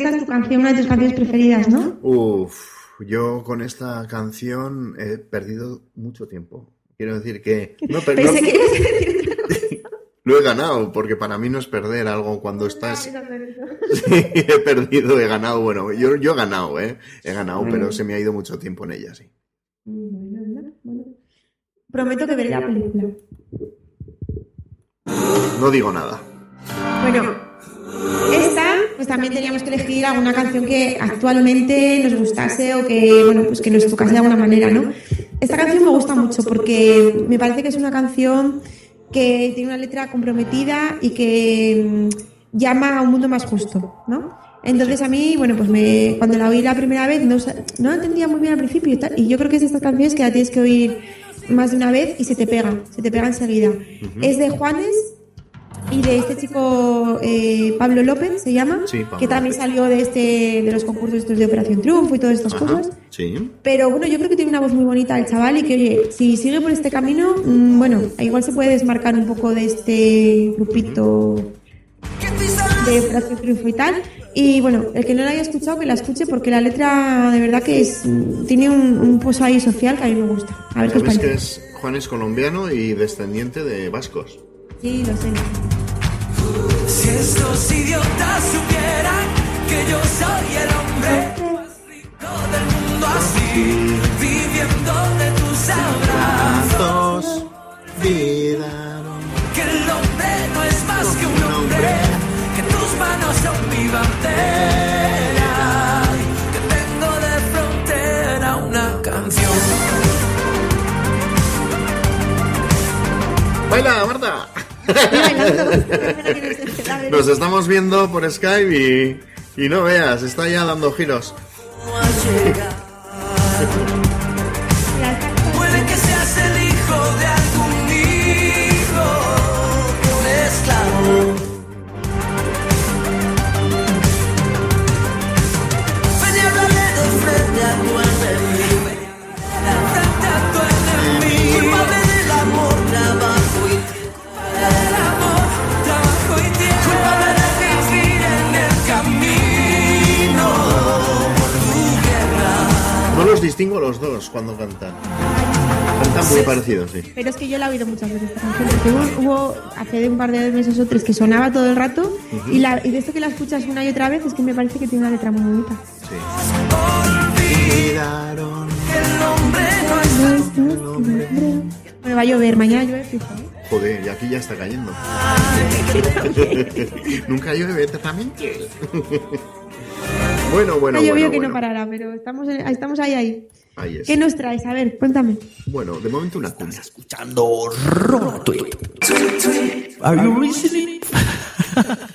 esta es tu canción, una de tus canciones preferidas, ¿no? Uf, yo con esta canción he perdido mucho tiempo. Quiero decir que no, per- Pensé no- que ibas a decir *laughs* lo he ganado, porque para mí no es perder algo cuando estás... *laughs* Sí, he perdido, he ganado. Bueno, yo, yo he ganado, ¿eh? He ganado, pero se me ha ido mucho tiempo en ella, sí. Prometo que veré la película. No digo nada. Bueno, esta, pues también teníamos que elegir alguna canción que actualmente nos gustase o que, bueno, pues que nos tocase de alguna manera, ¿no? Esta canción me gusta mucho porque me parece que es una canción que tiene una letra comprometida y que mm, llama a un mundo más justo, ¿no? Entonces a mí, bueno, pues me, cuando la oí la primera vez no, no la entendía muy bien al principio y, tal, y yo creo que es de estas canciones que la tienes que oír más de una vez y se te pega, se te pega enseguida. Es de Juanes y de este chico eh, Pablo López se llama, Sí, Pablo que también López. salió de este de los concursos estos de Operación Triunfo y todas estas Ajá, cosas. sí. Pero bueno, yo creo que tiene una voz muy bonita el chaval y que oye, si sigue por este camino, mm, bueno, igual se puede desmarcar un poco de este grupito de Operación Triunfo y tal. Y bueno, el que no la haya escuchado, que la escuche porque la letra de verdad que es tiene un, un pozo ahí social que a mí me gusta. A ver qué os Sabes que parece. es Juan es colombiano y descendiente de vascos. Sí, lo sé. Si estos idiotas supieran que yo soy el hombre más rico del mundo así, viviendo de tus abrazos, que el hombre no es más que un hombre, que tus manos son mi bandera, que tengo de frontera una canción. ¡Baila, Marta! Nos estamos viendo por Skype y, y no veas, está ya dando giros. Los distingo los dos cuando cantan. Cantan muy parecidos, sí. Pero es que yo la he oído muchas veces esta canción, porque hubo, hubo hace un par de meses o tres que sonaba todo el rato y, la, y de esto que la escuchas una y otra vez es que me parece que tiene una letra muy bonita. sí. Olvidaron que el hombre no es Bueno, va a llover, mañana llueve fijo, ¿eh? Joder, y aquí ya está cayendo. *laughs* *laughs* Nunca llueve eternamente. Bueno, bueno, ha llovido bueno, que bueno. no parará, pero estamos, en- estamos ahí, ahí. Ahí es. ¿Qué nos traes? A ver, cuéntame. Bueno, de momento una cuña. escuchando Tweet. Are you listening?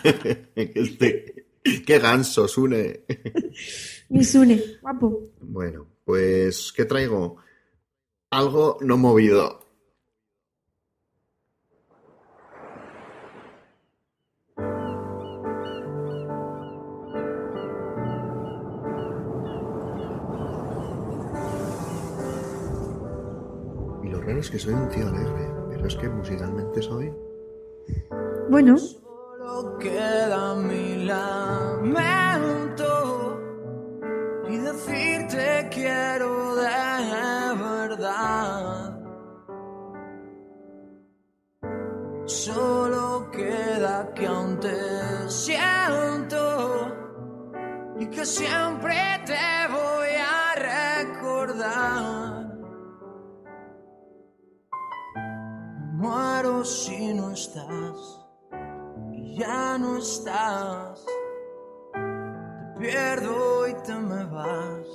*laughs* este, qué ganso, Sune. *laughs* Misune, guapo. bueno, pues, ¿qué traigo? Algo no movido. Es que soy un tío alegre, pero es que musicalmente soy. Bueno, Solo queda mi lamento y decirte quiero de verdad. Solo queda que aún te siento y que siempre te voy Muero si no estás y ya no estás. Te pierdo y te me vas.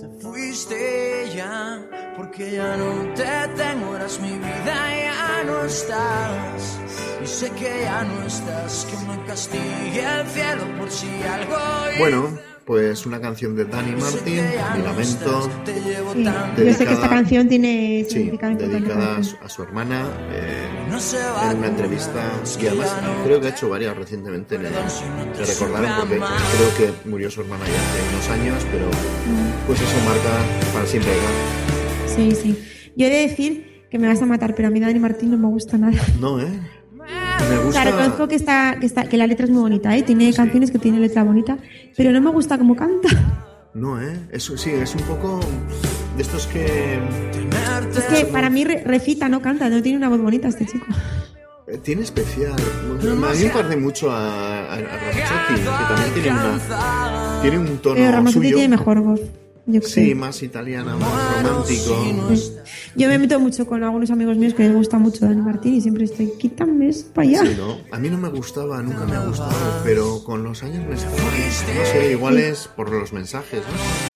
Te fuiste ya porque ya no te tengo, eras mi vida, ya no estás. Y sé que ya no estás, que me castigue el cielo por si algo. Bueno, pues una canción de Dani Martin, Mi Lamento, sí, yo sé que esta canción tiene sí, dedicada a su, a su hermana eh, en una entrevista y además creo que ha hecho varias recientemente. Le, le recordaron porque creo que murió su hermana ya hace unos años, pero pues eso marca para siempre. ¿no? Sí, sí. Yo he de decir que me vas a matar, pero a mí Dani Martín no me gusta nada. No, ¿eh? Me O gusta. sea, reconozco que, está, que, está, que la letra es muy bonita, ¿eh? Tiene canciones que tienen letra bonita, pero no me gusta cómo canta. No, ¿eh? Eso sí, es un poco de estos que Es que para mí re- recita, no canta, no tiene una voz bonita este chico. eh, tiene especial. A mí me parece mucho a, a, a Ramazzotti, que también tiene una tiene un tono Pero Ramazzotti suyo. tiene mejor voz. Yo Sí, creo. más italiana, más romántico. Yo me meto mucho con algunos amigos míos que les gusta mucho Dani Martín y siempre estoy, quítame eso para allá. Sí, ¿no? A mí no me gustaba, nunca me ha gustado, pero con los años me está... No sé, igual es por los mensajes, ¿no?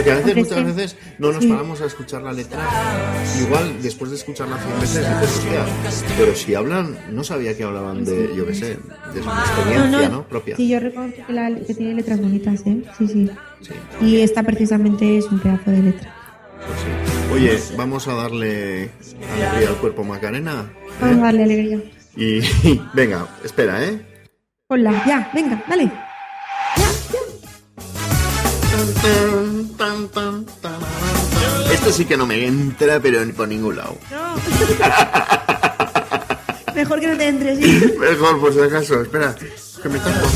Porque a veces, muchas sí. veces no nos Sí. paramos a escuchar la letra. Igual después de escucharla 100 veces dices, hostia, pero si hablan, no sabía que hablaban de, yo qué sé, de su experiencia, ¿no? Propia. Sí, yo reconozco que, la- que tiene letras bonitas, ¿eh? Sí, sí. Sí, Y esta precisamente es un pedazo de letra. pues sí. Oye, vamos a darle alegría al cuerpo Macarena. Vamos a darle alegría. Y *laughs* venga, espera, ¿eh? Hola, ya, venga, dale. Esto sí que no me entra, pero por ningún lado. *laughs* Mejor que no te entres. ¿sí? Mejor, por si acaso, espera. Que me tapo.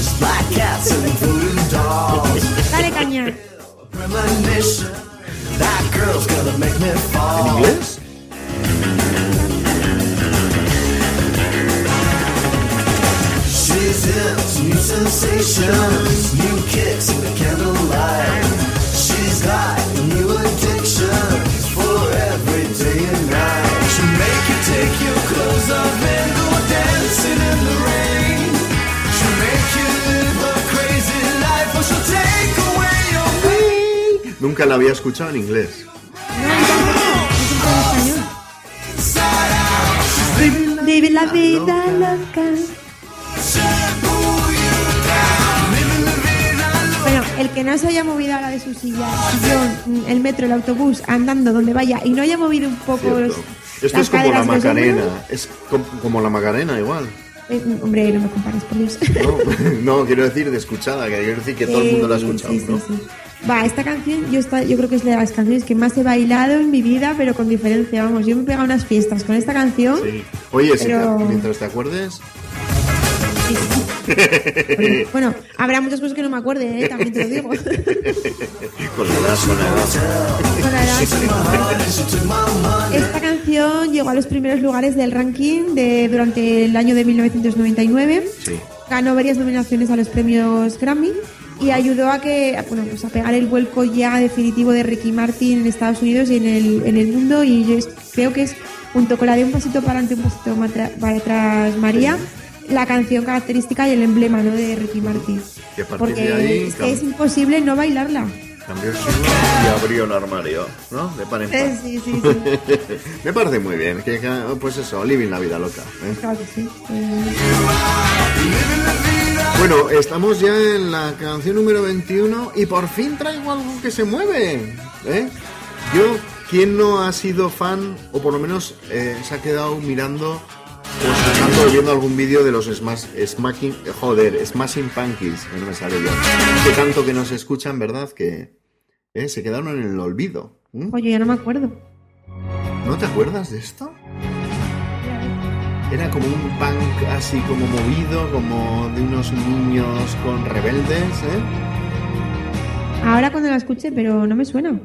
Dale caña. ¿En inglés? Into new sensations, new kicks in the candlelight. She's got new addictions for every day and night. She'll make you take your clothes off and go dancing in the rain. She'll make you live a crazy life, or she'll take away your pain. Nunca la había escuchado en inglés. Vive la vida loca. Bueno, el que no se haya movido ahora de su silla, sillón, el metro, el autobús, andando donde vaya y no haya movido un poco Cierto. los- Esto es como la Macarena. Es com- como la Macarena, igual. eh, hombre, no me compares, por Dios. No, *laughs* no, quiero decir de escuchada, que quiero decir que todo el mundo la ha escuchado, sí, sí, ¿no? sí. Va, esta canción yo, está, yo creo que es de las canciones que más he bailado en mi vida, pero con diferencia. Vamos, yo me he pegado unas fiestas con esta canción. Oye, si te- Pero- mientras te acuerdes. *laughs* Bueno, habrá muchas cosas que no me acuerde, ¿eh? también te lo digo. *laughs* Con la edad, con la. Esta canción llegó a los primeros lugares del ranking de, durante el año de 1999. Sí. Ganó varias nominaciones a los premios Grammy y ayudó a que bueno, pues a pegar el vuelco ya definitivo de Ricky Martin en Estados Unidos y en el, en el mundo. Y yo creo que es, junto con la de Un pasito para adelante, un pasito para atrás, María, la canción característica y el emblema ¿no? de Ricky Martin. Porque de ahí, es, que es imposible no bailarla. Cambió el y abrió el armario, ¿no? De en. Eh, sí, sí, sí. *laughs* Me parece muy bien. Que, pues eso, living la vida loca. ¿eh? Claro que sí. Bueno, estamos ya en la canción número 21 y por fin traigo algo que se mueve. ¿eh? Yo, ¿quién no ha sido fan o por lo menos eh, se ha quedado mirando o escuchando o viendo algún vídeo de los smash, smacking, joder, Smashing Punkies? Que no me sale yo. Que tanto que nos escuchan, ¿verdad? Que eh, se quedaron en el olvido. ¿m? Oye, ya no me acuerdo. ¿No te acuerdas de esto? Era como un punk así como movido, como de unos niños con rebeldes, ¿eh? Ahora cuando la escuche, pero no me suena.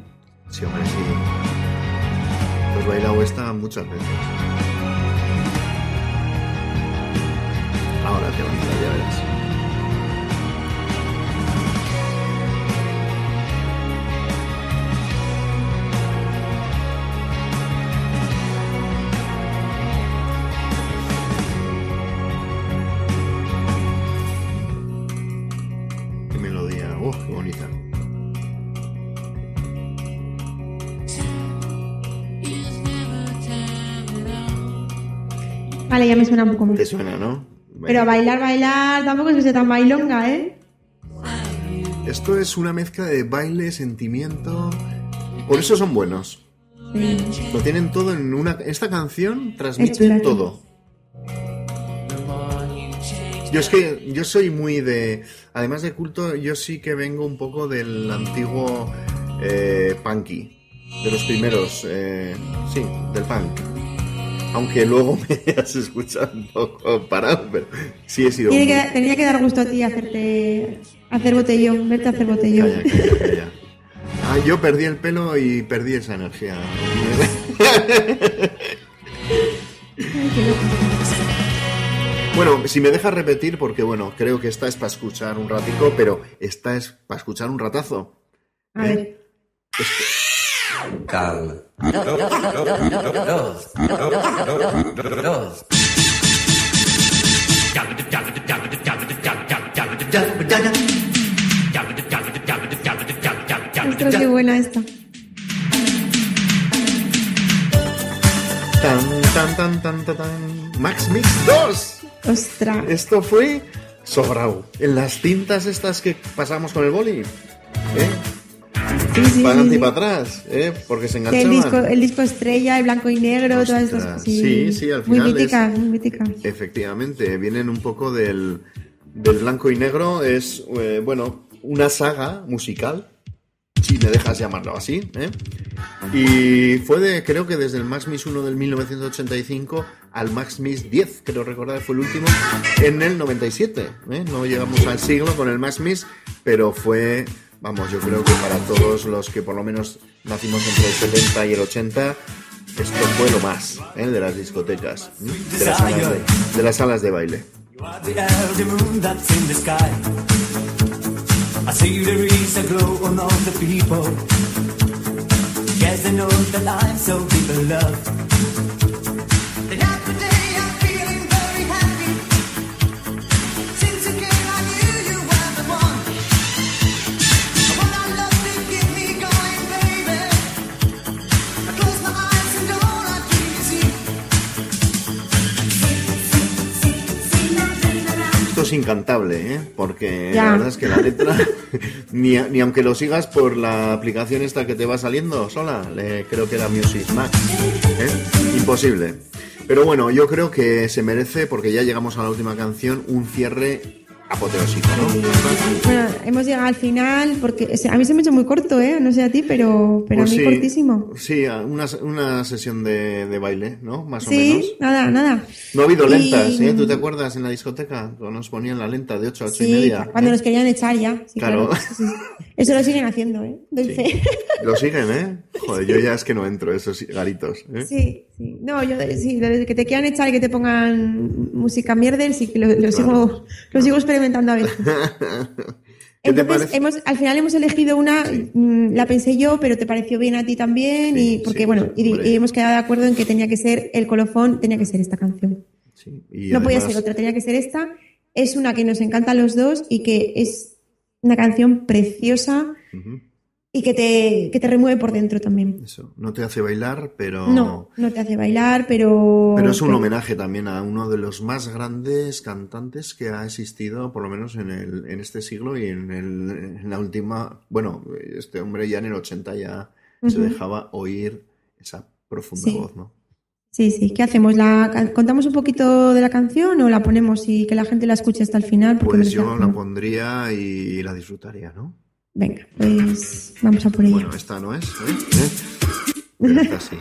Sí, hombre, sí. Pues bailado esta muchas veces. Qué bonita, ya verás. Qué melodía, ¡uh, qué bonita! Vale, ya me suena un poco más. Te suena, ¿no? Pero a bailar, bailar, tampoco es que sea tan bailonga, ¿eh? Esto es una mezcla de baile, sentimiento. Por eso son buenos. Sí. Lo tienen todo en una. Esta canción transmite todo. Yo es que yo soy muy de. Además de culto, yo sí que vengo un poco del antiguo eh, punky. De los primeros. eh, sí, del punk. Aunque luego *laughs* me has escuchado un poco parado, pero sí he sido. Muy- que, tenía que dar gusto a ti hacerte hacer botellón, verte hacer botellón. Calla, calla, calla. Ah, yo perdí el pelo y perdí esa energía. Bueno, si me dejas repetir, porque bueno, creo que esta es para escuchar un ratico, pero esta es para escuchar un ratazo. A ver. Cal. Ostras, qué buena esta. Tan, tan, tan, tan, tan. Max Mix 2. Ostras. Esto fue sobrado. En las cintas estas que pasamos con el boli. ¿eh? Sí, sí, para sí, adelante y para atrás, ¿eh? Porque se enganchaban. el disco, el disco estrella, el blanco y negro, todas estas Ostras, cosas. sí, sí, al Muy final míticas, es- muy míticas. Efectivamente, vienen un poco del, del blanco y negro. Es, eh, bueno, una saga musical, si me dejas llamarlo así. ¿eh? Y fue de, creo que desde el Max Mix 1 del 1985 al Max Mix 10, creo recordar, fue el último, en el 97. ¿eh? No llegamos al siglo con el Max Mix, pero fue, vamos, yo creo que para todos los que por lo menos nacimos entre el 70 y el 80, esto fue lo más ¿eh? de las discotecas, de, las salas de, de las salas de baile. Incantable, ¿eh? porque Ya. la verdad es que la letra, *laughs* ni, ni aunque lo sigas por la aplicación esta que te va saliendo sola, le- creo que era Music Max, ¿eh? imposible. Pero bueno, yo creo que se merece, porque ya llegamos a la última canción, un cierre apoteósico, ¿no? Bueno, hemos llegado al final porque o a mí se me ha hecho muy corto, ¿eh? No sé a ti, pero, pero Pues a mí sí, cortísimo. Sí, una, una sesión de, de baile, ¿no? Más o Sí, menos. nada, nada. No ha habido Y- lentas, ¿eh? ¿Tú te acuerdas en la discoteca? Cuando nos ponían la lenta de 8 a 8 y Sí, media. cuando ¿eh? nos querían echar ya. Sí, Claro. claro. *laughs* Eso lo siguen haciendo, ¿eh? *laughs* Lo siguen, ¿eh? Joder, yo ya es que no entro, esos garitos. ¿eh? Sí, sí. No, yo sí, lo de que te quieran echar y que te pongan música mierder, sí que lo, lo sigo, lo sigo experimentando a veces. *laughs* ¿Qué te Entonces, hemos, al final hemos elegido una, mm, la pensé yo, pero te pareció bien a ti también, Sí, y porque sí, bueno, y, hemos quedado de acuerdo en que tenía que ser el colofón, tenía que ser esta canción. Sí, y no podía ser otra, tenía que ser esta. Es una que nos encanta a los dos y que es una canción preciosa. Y que te, que te remueve por dentro también. Eso, no te hace bailar, pero... No, no te hace bailar, pero... Pero es un homenaje también a uno de los más grandes cantantes que ha existido, por lo menos en, el, en este siglo y en, el, en la última... Bueno, este hombre ya en el 80 ya se dejaba oír esa profunda Sí. voz, ¿no? Sí, sí. ¿Qué hacemos? ¿La, ¿Contamos un poquito de la canción o la ponemos y que la gente la escuche hasta el final? Pues yo la pondría y la disfrutaría, ¿no? Venga, pues vamos a por ella. Bueno, esta no es, ¿eh? ¿Eh? Pero esta sí.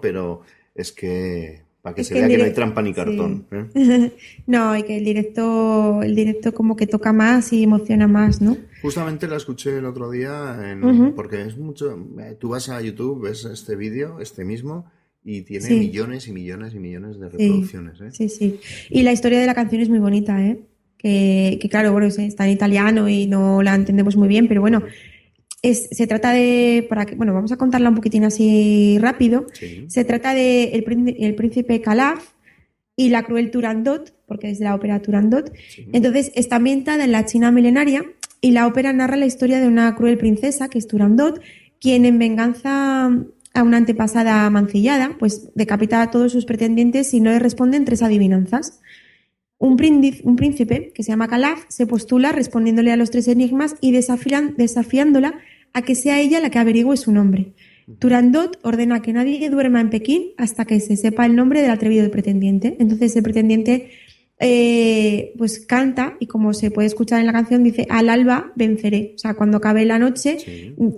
Pero es que para que Es se que vea que no hay trampa ni sí. cartón. ¿eh? *laughs* no, y que el directo, el directo como que toca más y emociona más, ¿no? Justamente la escuché el otro día, en- porque es mucho. eh, Tú vas a YouTube, ves este vídeo, este mismo, y tiene Sí. millones y millones y millones de Sí, reproducciones. ¿eh? sí, sí. Y la historia de la canción es muy bonita, ¿eh? Que, que claro, bueno, es- está en italiano y no la entendemos muy bien, pero bueno, es, se trata de, para que, bueno, vamos a contarla un poquitín así rápido. Sí. Se trata de el, el príncipe Calaf y la cruel Turandot, porque es de la ópera Turandot. Entonces está ambientada en la China milenaria y la ópera narra la historia de una cruel princesa, que es Turandot, quien en venganza a una antepasada mancillada, pues decapita a todos sus pretendientes y no le responden tres adivinanzas. Un, príncipe, que se llama Calaf, se postula respondiéndole a los tres enigmas y desafiándola a que sea ella la que averigüe su nombre. Turandot ordena que nadie duerma en Pekín hasta que se sepa el nombre del atrevido pretendiente. Entonces el pretendiente eh, pues canta y como se puede escuchar en la canción dice al alba venceré. O sea, cuando acabe la noche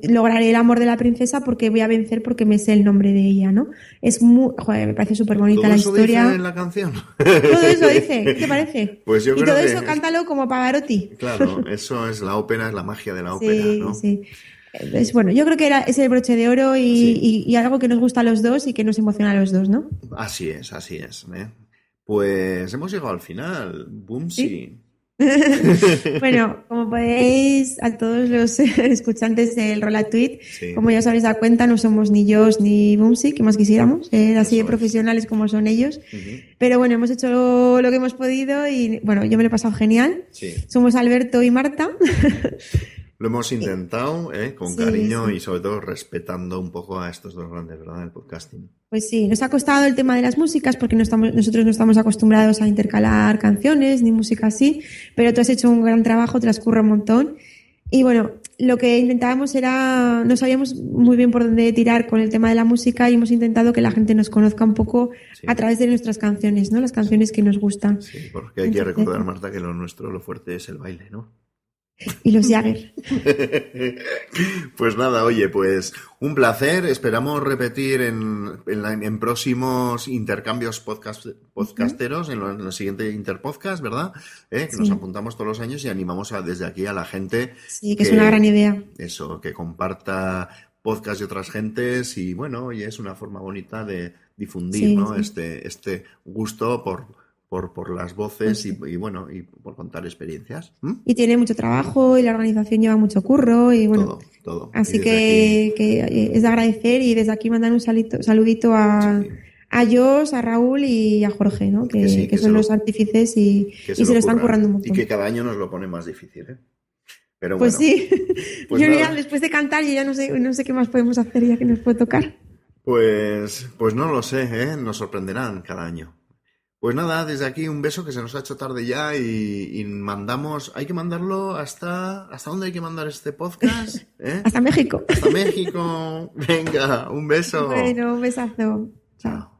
lograré el amor de la princesa porque voy a vencer porque me sé el nombre de ella, ¿no? Es muy, joder, me parece súper bonita ¿Todo la eso historia. dice en la canción? Todo eso *laughs* dice, ¿qué te parece? Pues yo y creo todo que eso es- cántalo como Pavarotti. Claro, eso es la ópera, es la magia de la ópera, Sí, ¿no? sí. Es bueno, yo creo que era, es el broche de oro y, y- y algo que nos gusta a los dos y que nos emociona a los dos, ¿no? Así es, así es. ¿eh? Pues hemos llegado al final. Boomsy. Sí. *laughs* bueno, como podéis, a todos los *laughs* escuchantes del Rola Tweet, Sí. como ya os habéis dado cuenta, no somos ni yo ni Bumsy, que más quisiéramos, ser así de profesionales como son ellos. Pero bueno, hemos hecho lo que hemos podido y bueno, yo me lo he pasado genial. Sí. Somos Alberto y Marta. *laughs* Lo hemos intentado, ¿eh? con cariño y sobre todo respetando un poco a estos dos grandes, ¿verdad? El podcasting. Pues sí, nos ha costado el tema de las músicas porque no estamos, nosotros no estamos acostumbrados a intercalar canciones ni música así, pero tú has hecho un gran trabajo, transcurre un montón. Y bueno, lo que intentábamos era, no sabíamos muy bien por dónde tirar con el tema de la música y hemos intentado que la gente nos conozca un poco Sí. a través de nuestras canciones, ¿no? Las canciones que nos gustan. Sí, porque hay que recordar, Marta, que lo nuestro, lo fuerte es el baile, ¿no? Y los Jagger. *laughs* pues nada, oye, pues un placer. Esperamos repetir en, en, la- en próximos intercambios podcast, podcasteros, en, lo- en el siguiente Interpodcast, ¿verdad? ¿Eh? Que nos apuntamos todos los años y animamos a, desde aquí a la gente. Sí, que es una gran idea. Eso, que comparta podcast de otras gentes y bueno, oye, es una forma bonita de difundir, Sí, ¿no? sí. Este, este gusto por, por, por las voces y, Pues y bueno, y por contar experiencias. ¿m? Y tiene mucho trabajo y la organización lleva mucho curro y bueno. Todo, todo. Así que, eh, es de agradecer y desde aquí mandar un salito- saludito a, Sí. a Jos, a Raúl y a Jorge, ¿no? Que, Que sí, que que se son lo- los artífices y, y se lo están curran. currando un montón. Y que cada año nos lo pone más difícil, ¿eh? Pero Pues bueno, sí. *laughs* pues yo nada. ya, después de cantar, yo ya no sé, no sé qué más podemos hacer ya que nos puede tocar. Pues, pues no lo sé, ¿eh? Nos sorprenderán cada año. Pues nada, desde aquí un beso que se nos ha hecho tarde ya y, y mandamos, hay que mandarlo hasta, ¿hasta dónde hay que mandar este podcast? *laughs* ¿Eh? Hasta México. Hasta México. Venga, un beso. Bueno, un besazo. Chao.